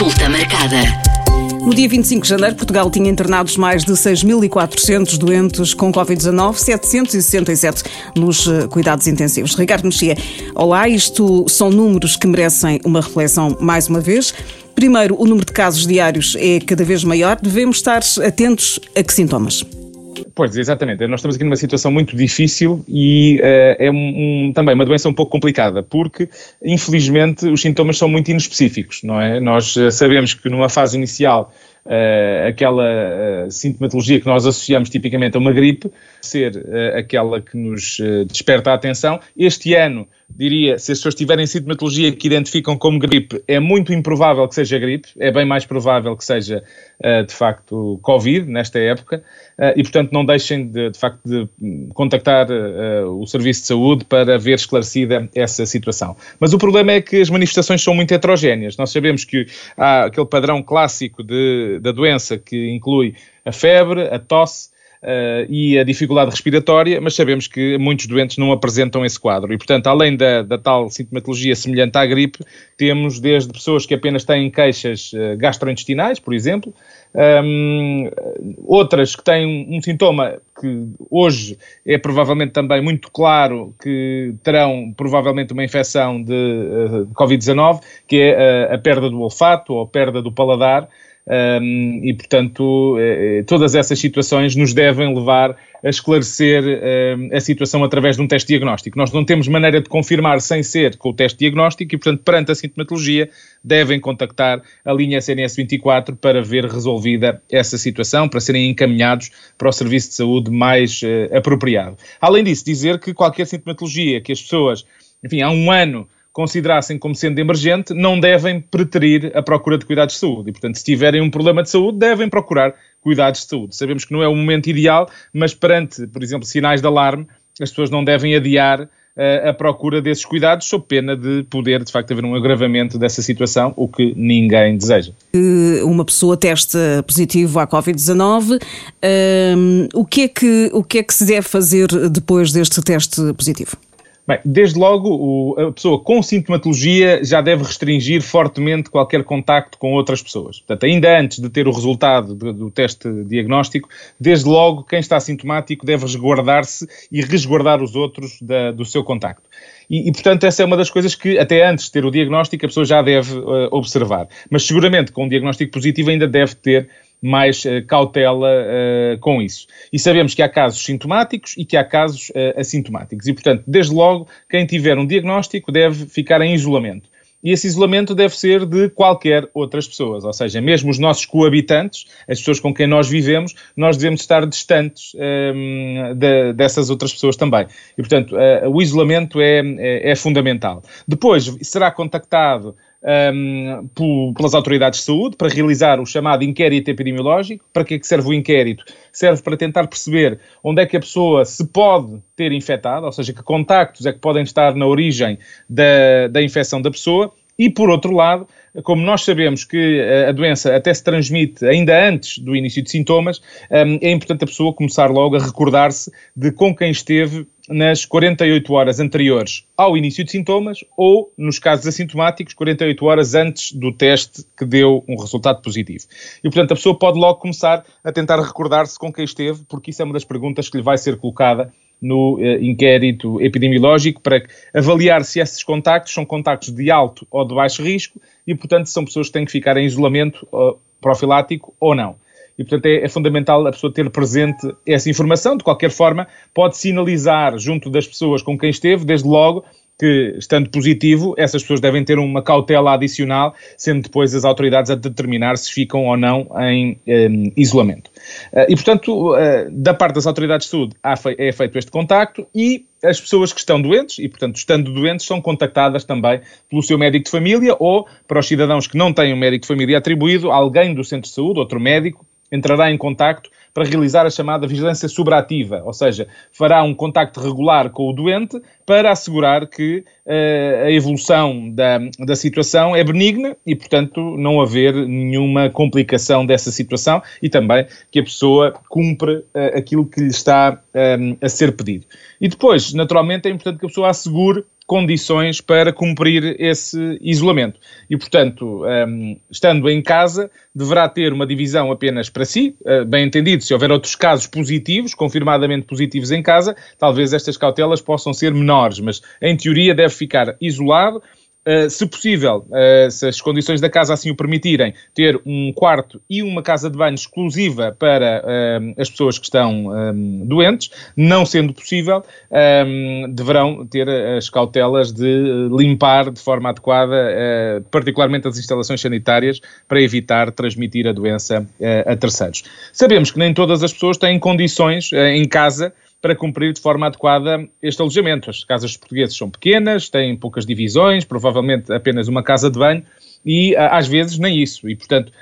Consulta marcada. No dia 25 de janeiro, Portugal tinha internados mais de 6.400 doentes com Covid-19, 767 nos eh, cuidados intensivos. Ricardo Mexia, olá, isto são números que merecem uma reflexão mais uma vez. Primeiro, o número de casos diários é cada vez maior. Devemos estar atentos a que sintomas? Pois, exatamente. Nós estamos aqui numa situação muito difícil e uh, é um, um, também uma doença um pouco complicada, porque, infelizmente, os sintomas são muito inespecíficos, não é? Nós uh, sabemos que numa fase inicial Uh, aquela uh, sintomatologia que nós associamos tipicamente a uma gripe, ser uh, aquela que nos desperta a atenção. Este ano, diria, se as pessoas tiverem sintomatologia que identificam como gripe, é muito improvável que seja gripe, é bem mais provável que seja, de facto, Covid, nesta época, e, portanto, não deixem, de, de facto, de contactar o Serviço de Saúde para ver esclarecida essa situação. Mas o problema é que as manifestações são muito heterogéneas. Nós sabemos que há aquele padrão clássico de da doença, que inclui a febre, a tosse e a dificuldade respiratória, mas sabemos que muitos doentes não apresentam esse quadro. E, portanto, além da, da tal sintomatologia semelhante à gripe, temos desde pessoas que apenas têm queixas uh, gastrointestinais, por exemplo, um, outras que têm um, sintoma que hoje é provavelmente também muito claro que terão provavelmente uma infecção de uh, Covid-19, que é a perda do olfato ou a perda do paladar, um, e, portanto, eh, eh, todas essas situações nos devem levar a esclarecer a situação através de um teste diagnóstico. Nós não temos maneira de confirmar sem ser com o teste diagnóstico e, portanto, perante a sintomatologia, devem contactar a linha SNS 24 para ver resolvida essa situação, para serem encaminhados para o serviço de saúde mais uh, apropriado. Além disso, dizer que qualquer sintomatologia que as pessoas, enfim, há um ano considerassem como sendo emergente, não devem preterir a procura de cuidados de saúde. E, portanto, se tiverem um problema de saúde, devem procurar cuidados de saúde. Sabemos que não é o momento ideal, mas perante, por exemplo, sinais de alarme, as pessoas não devem adiar uh, a procura desses cuidados, sob pena de poder, de facto, haver um agravamento dessa situação, o que ninguém deseja. Uma pessoa testa positivo à Covid-19, um, ehm, o, que é que, o que é que se deve fazer depois deste teste positivo? Bem, desde logo, o, a pessoa com sintomatologia já deve restringir fortemente qualquer contacto com outras pessoas. Portanto, ainda antes de ter o resultado do, do teste diagnóstico, desde logo, quem está sintomático deve resguardar-se e resguardar os outros da, do seu contacto. E, e, portanto, essa é uma das coisas que, até antes de ter o diagnóstico, a pessoa já deve uh, observar. Mas, seguramente, com um diagnóstico positivo, ainda deve ter mais uh, cautela uh, com isso. E sabemos que há casos sintomáticos e que há casos uh, assintomáticos. E, portanto, desde logo, quem tiver um diagnóstico deve ficar em isolamento. E esse isolamento deve ser de qualquer outras pessoas, ou seja, mesmo os nossos coabitantes, as pessoas com quem nós vivemos, nós devemos estar distantes um, de, dessas outras pessoas também. E, portanto, o isolamento é, é, é fundamental. Depois, será contactado um, pelas autoridades de saúde para realizar o chamado inquérito epidemiológico. Para que é que serve o inquérito? Serve para tentar perceber onde é que a pessoa se pode ter infectado, ou seja, que contactos é que podem estar na origem da, da infecção da pessoa. E, por outro lado, como nós sabemos que a doença até se transmite ainda antes do início de sintomas, é importante a pessoa começar logo a recordar-se de com quem esteve nas 48 horas anteriores ao início de sintomas ou, nos casos assintomáticos, 48 horas antes do teste que deu um resultado positivo. E, portanto, a pessoa pode logo começar a tentar recordar-se com quem esteve, porque isso é uma das perguntas que lhe vai ser colocada no uh, inquérito epidemiológico para avaliar se esses contactos são contactos de alto ou de baixo risco e, portanto, são pessoas que têm que ficar em isolamento profilático ou não. E, portanto, é, é, fundamental a pessoa ter presente essa informação. De qualquer forma, pode sinalizar junto das pessoas com quem esteve, desde logo, que, estando positivo, essas pessoas devem ter uma cautela adicional, sendo depois as autoridades a determinar se ficam ou não em isolamento. Uh, e, portanto, uh, da parte das autoridades de saúde é feito este contacto e as pessoas que estão doentes, e, portanto, estando doentes, são contactadas também pelo seu médico de família ou, para os cidadãos que não têm um médico de família atribuído, alguém do centro de saúde, outro médico, entrará em contacto para realizar a chamada vigilância subrativa, ou seja, fará um contacto regular com o doente para assegurar que uh, a evolução da, da situação é benigna e, portanto, não haver nenhuma complicação dessa situação e também que a pessoa cumpra uh, aquilo que lhe está um, eh, a ser pedido. E depois, naturalmente, é importante que a pessoa assegure condições para cumprir esse isolamento. E, portanto, um, estando em casa, deverá ter uma divisão apenas para si, uh, bem entendido, se houver outros casos positivos, confirmadamente positivos em casa, talvez estas cautelas possam ser menores, mas em teoria deve ficar isolado se possível, uh, se as condições da casa assim o permitirem, ter um quarto e uma casa de banho exclusiva para uh, as pessoas que estão doentes. Não sendo possível, deverão ter as cautelas de limpar de forma adequada, particularmente as instalações sanitárias, para evitar transmitir a doença a terceiros. Sabemos que nem todas as pessoas têm condições em casa para cumprir de forma adequada este alojamento. As casas portuguesas são pequenas, têm poucas divisões, provavelmente apenas uma casa de banho, e às vezes nem isso. E, portanto,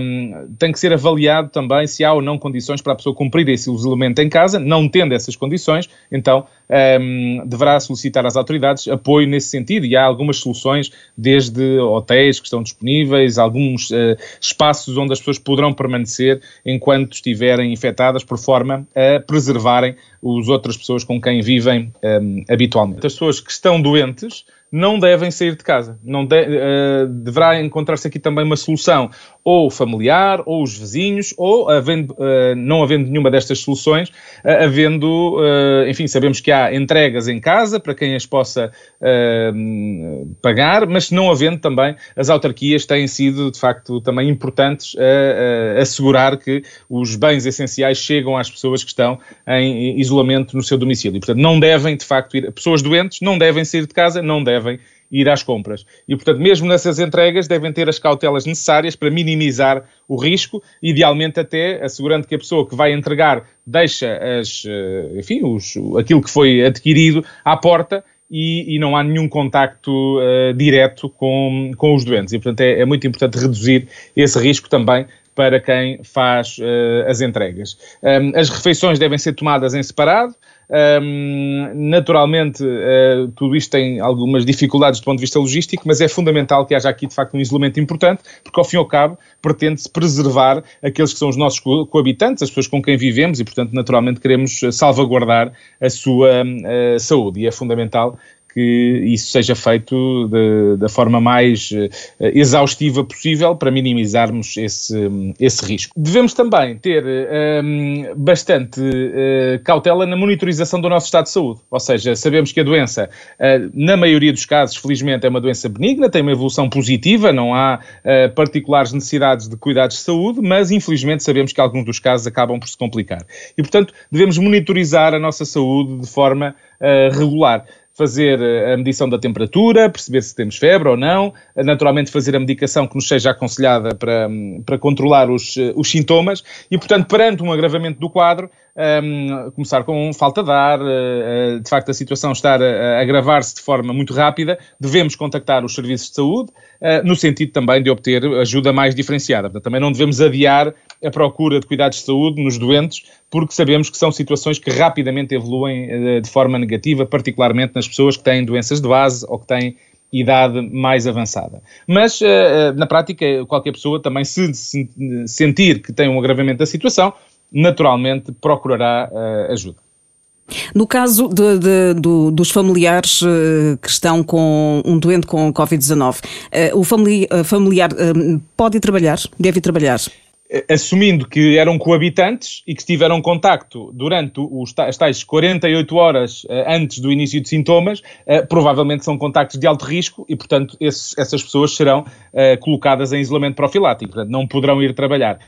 um, tem que ser avaliado também se há ou não condições para a pessoa cumprir esse isolamento em casa. Não tendo essas condições, então um, deverá solicitar às autoridades apoio nesse sentido. E há algumas soluções, desde hotéis que estão disponíveis, alguns uh, espaços onde as pessoas poderão permanecer enquanto estiverem infectadas, por forma a preservarem as outras pessoas com quem vivem um, habitualmente. As pessoas que estão doentes não devem sair de casa. Não de, uh, deverá encontrar-se aqui também uma solução, ou familiar, ou os vizinhos, ou havendo, uh, não havendo nenhuma destas soluções, uh, havendo, enfim, sabemos que há entregas em casa para quem as possa pagar, mas não havendo também, as autarquias têm sido, de facto, também importantes a, a assegurar que os bens essenciais chegam às pessoas que estão em isolamento no seu domicílio. Portanto, não devem, de facto, ir, pessoas doentes não devem sair de casa, não devem devem ir às compras. E, portanto, mesmo nessas entregas, devem ter as cautelas necessárias para minimizar o risco, idealmente até assegurando que a pessoa que vai entregar deixa as, eh, enfim, os, aquilo que foi adquirido à porta e, e, não há nenhum contacto uh, direto com, com os doentes. E, portanto, é, é, muito importante reduzir esse risco também para quem faz uh, as entregas. Um, as refeições devem ser tomadas em separado. Um, naturalmente, uh, tudo isto tem algumas dificuldades do ponto de vista logístico, mas é fundamental que haja aqui, de facto, um isolamento importante, porque, ao fim e ao cabo, pretende-se preservar aqueles que são os nossos co coabitantes, as pessoas com quem vivemos, e, portanto, naturalmente, queremos salvaguardar a sua uh, saúde. E é fundamental que isso seja feito de, da forma mais uh, exaustiva possível para minimizarmos esse, esse risco. Devemos também ter um, bastante uh, cautela na monitorização do nosso estado de saúde, ou seja, sabemos que a doença, uh, na maioria dos casos, felizmente, é uma doença benigna, tem uma evolução positiva, não há particulares necessidades de cuidados de saúde, mas infelizmente sabemos que alguns dos casos acabam por se complicar. E, portanto, devemos monitorizar a nossa saúde de forma regular fazer eh, a medição da temperatura, perceber se temos febre ou não, eh, naturalmente fazer a medicação que nos seja aconselhada para, hum, para controlar os, eh, os sintomas. E, portanto, perante um agravamento do quadro, um, começar com falta de ar, uh, de facto a situação estar a, a agravar-se de forma muito rápida, devemos contactar os serviços de saúde, uh, no sentido também de obter ajuda mais diferenciada. Portanto, também não devemos adiar a procura de cuidados de saúde nos doentes, porque sabemos que são situações que rapidamente evoluem uh, de forma negativa, particularmente nas pessoas que têm doenças de base ou que têm idade mais avançada. Mas, na prática, qualquer pessoa também, se sentir que tem um agravamento da situação, naturalmente procurará uh, ajuda. No caso de, de, do, dos familiares uh, que estão com um doente com Covid-19, uh, o famili familiar pode trabalhar, deve trabalhar? Assumindo que eram coabitantes e que tiveram contacto durante os, as tais 48 horas uh, antes do início de sintomas, uh, provavelmente são contactos de alto risco e, portanto, esses, essas pessoas serão uh, colocadas em isolamento profilático, portanto, não poderão ir trabalhar.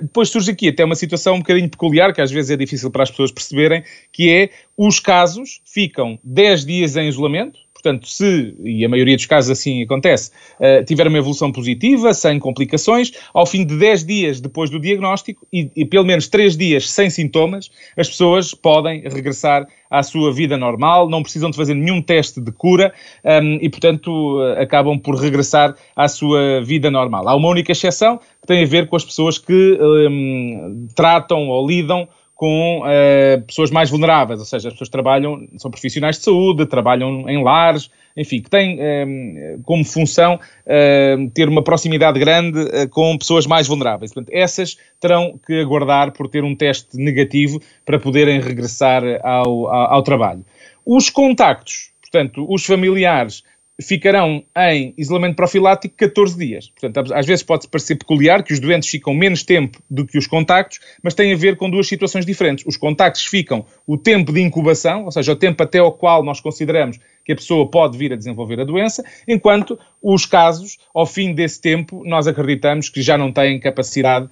depois surge aqui até uma situação um bocadinho peculiar, que às vezes é difícil para as pessoas perceberem, que é os casos ficam 10 dias em isolamento, Portanto, se, e a maioria dos casos assim acontece, uh, tiver uma evolução positiva, sem complicações, ao fim de 10 dias depois do diagnóstico e, e pelo menos 3 dias sem sintomas, as pessoas podem regressar à sua vida normal, não precisam de fazer nenhum teste de cura um, ehm, e, portanto, uh, acabam por regressar à sua vida normal. Há uma única exceção que tem a ver com as pessoas que um, ehm, tratam ou lidam com uh, pessoas mais vulneráveis, ou seja, as pessoas trabalham, são profissionais de saúde, trabalham em lares, enfim, que têm uh, como função uh, ter uma proximidade grande com pessoas mais vulneráveis. Portanto, essas terão que aguardar por ter um teste negativo para poderem regressar ao, ao, ao trabalho. Os contactos Portanto, os familiares ficarão em isolamento profilático 14 dias. Portanto, às vezes pode parecer peculiar que os doentes ficam menos tempo do que os contactos, mas tem a ver com duas situações diferentes. Os contactos ficam o tempo de incubação, ou seja, o tempo até ao qual nós consideramos que a pessoa pode vir a desenvolver a doença, enquanto os casos, ao fim desse tempo, nós acreditamos que já não têm capacidade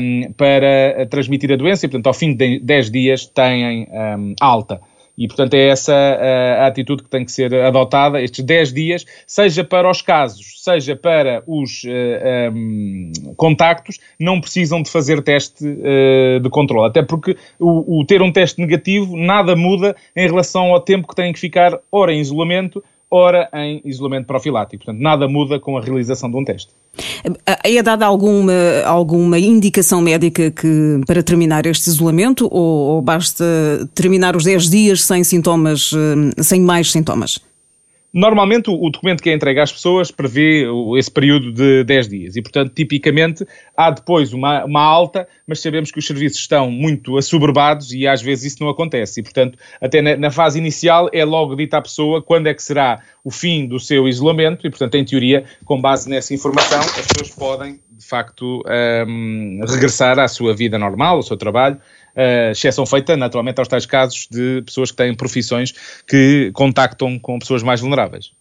um, para transmitir a doença e, portanto, ao fim de 10 dias têm um, alta. E, portanto, é essa a, a, atitude que tem que ser adotada estes 10 dias, seja para os casos, seja para os uh, eh, um, ehm, contactos, não precisam de fazer teste uh, de controle. Até porque o, o ter um teste negativo nada muda em relação ao tempo que têm que ficar ora em isolamento, ora em isolamento profilático. Portanto, nada muda com a realização de um teste. É dada alguma, alguma indicação médica que, para terminar este isolamento ou, ou basta terminar os 10 dias sem sintomas, eh, sem mais sintomas? Normalmente, o, documento que é entregue às pessoas prevê esse período de 10 dias e, portanto, tipicamente há depois uma, uma alta, mas sabemos que os serviços estão muito assoberbados e às vezes isso não acontece. E, portanto, até na, na fase inicial é logo dita à pessoa quando é que será o fim do seu isolamento e, portanto, em teoria, com base nessa informação, as pessoas podem, de facto, um, regressar à sua vida normal, ao seu trabalho, uh, exceção feita, naturalmente, aos tais casos de pessoas que têm profissões que contactam com pessoas mais vulneráveis.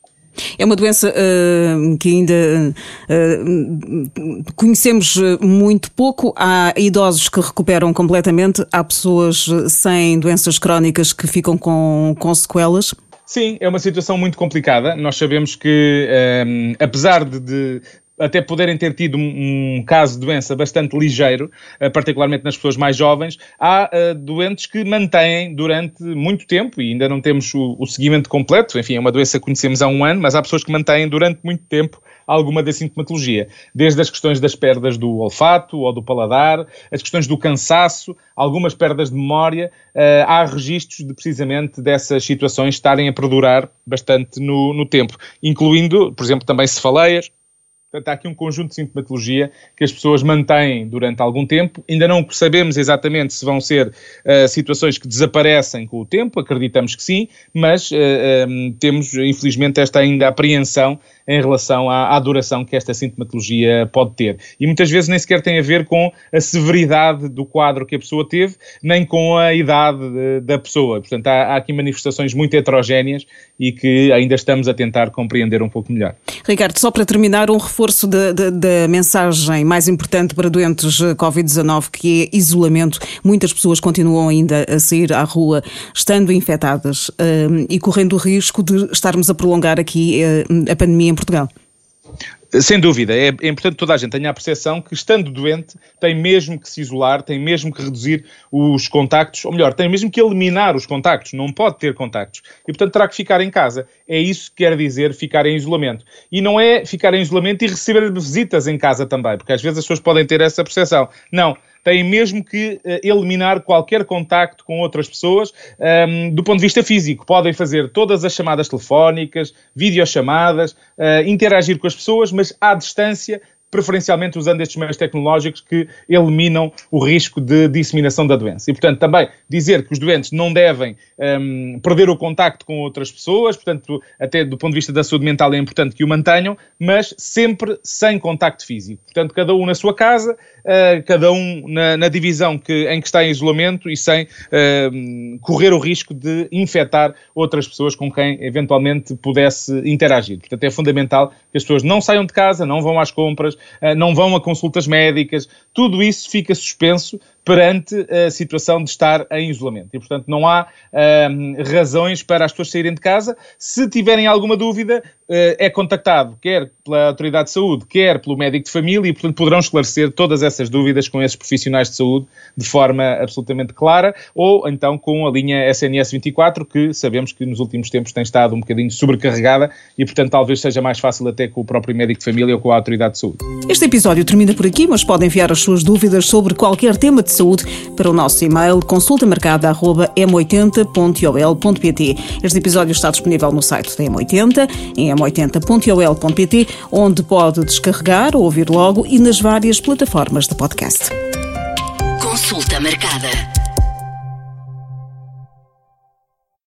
É uma doença uh, que ainda uh, conhecemos muito pouco. Há idosos que recuperam completamente, há pessoas sem doenças crónicas que ficam com, com sequelas. Sim, é uma situação muito complicada. Nós sabemos que, um, apesar de, de, até poderem ter tido um, caso de doença bastante ligeiro, uh, particularmente nas pessoas mais jovens, há uh, doentes que mantêm durante muito tempo, e ainda não temos o, o, seguimento completo, enfim, é uma doença que conhecemos há um ano, mas há pessoas que mantêm durante muito tempo alguma da sintomatologia, desde as questões das perdas do olfato ou do paladar, as questões do cansaço, algumas perdas de memória, uh, há registros de precisamente dessas situações estarem a perdurar bastante no, no tempo, incluindo, por exemplo, também cefaleias, Portanto, há aqui um conjunto de sintomatologia que as pessoas mantêm durante algum tempo. Ainda não sabemos exatamente se vão ser uh, situações que desaparecem com o tempo, acreditamos que sim, mas uh, eh, um, eh, temos, infelizmente, esta ainda apreensão em relação à, à, duração que esta sintomatologia pode ter. E muitas vezes nem sequer tem a ver com a severidade do quadro que a pessoa teve, nem com a idade de, da pessoa. Portanto, há, há, aqui manifestações muito heterogéneas e que ainda estamos a tentar compreender um pouco melhor. Ricardo, só para terminar, um reforço da mensagem mais importante para doentes Covid-19, que é isolamento. Muitas pessoas continuam ainda a sair à rua estando infectadas um, e correndo o risco de estarmos a prolongar aqui uh, a pandemia em Portugal. Sem dúvida, é, é, importante que toda a gente tenha a percepção que, estando doente, tem mesmo que se isolar, tem mesmo que reduzir os contactos, ou melhor, tem mesmo que eliminar os contactos, não pode ter contactos. E, portanto, terá que ficar em casa. É isso que quer dizer ficar em isolamento. E não é ficar em isolamento e receber visitas em casa também, porque às vezes as pessoas podem ter essa percepção. Não têm mesmo que uh, eliminar qualquer contacto com outras pessoas um, ehm, do ponto de vista físico. Podem fazer todas as chamadas telefónicas, videochamadas, uh, interagir com as pessoas, mas à distância, preferencialmente usando estes meios tecnológicos que eliminam o risco de disseminação da doença. E, portanto, também dizer que os doentes não devem um, perder o contacto com outras pessoas, portanto, até do ponto de vista da saúde mental é importante que o mantenham, mas sempre sem contacto físico. Portanto, cada um na sua casa, uh, cada um na, na divisão que, em que está em isolamento e sem uh, correr o risco de infectar outras pessoas com quem eventualmente pudesse interagir. Portanto, é fundamental que as pessoas não saiam de casa, não vão às compras, não vão a consultas médicas, tudo isso fica suspenso perante a situação de estar em isolamento. E, portanto, não há razões para as pessoas saírem de casa. Se tiverem alguma dúvida, uh, é contactado quer pela Autoridade de Saúde, quer pelo médico de família, e, portanto, poderão esclarecer todas essas dúvidas com esses profissionais de saúde de forma absolutamente clara, ou então com a linha SNS 24, que sabemos que nos últimos tempos tem estado um bocadinho sobrecarregada e, portanto, talvez seja mais fácil até com o próprio médico de família ou com a Autoridade de Saúde. Este episódio termina por aqui, mas podem enviar as suas dúvidas sobre qualquer tema de saúde para o nosso e-mail consultamarcada.m80.ol.pt. Este episódio está disponível no site da M80, em m80.ol.pt, onde pode descarregar ou ouvir logo e nas várias plataformas de podcast. Consulta marcada.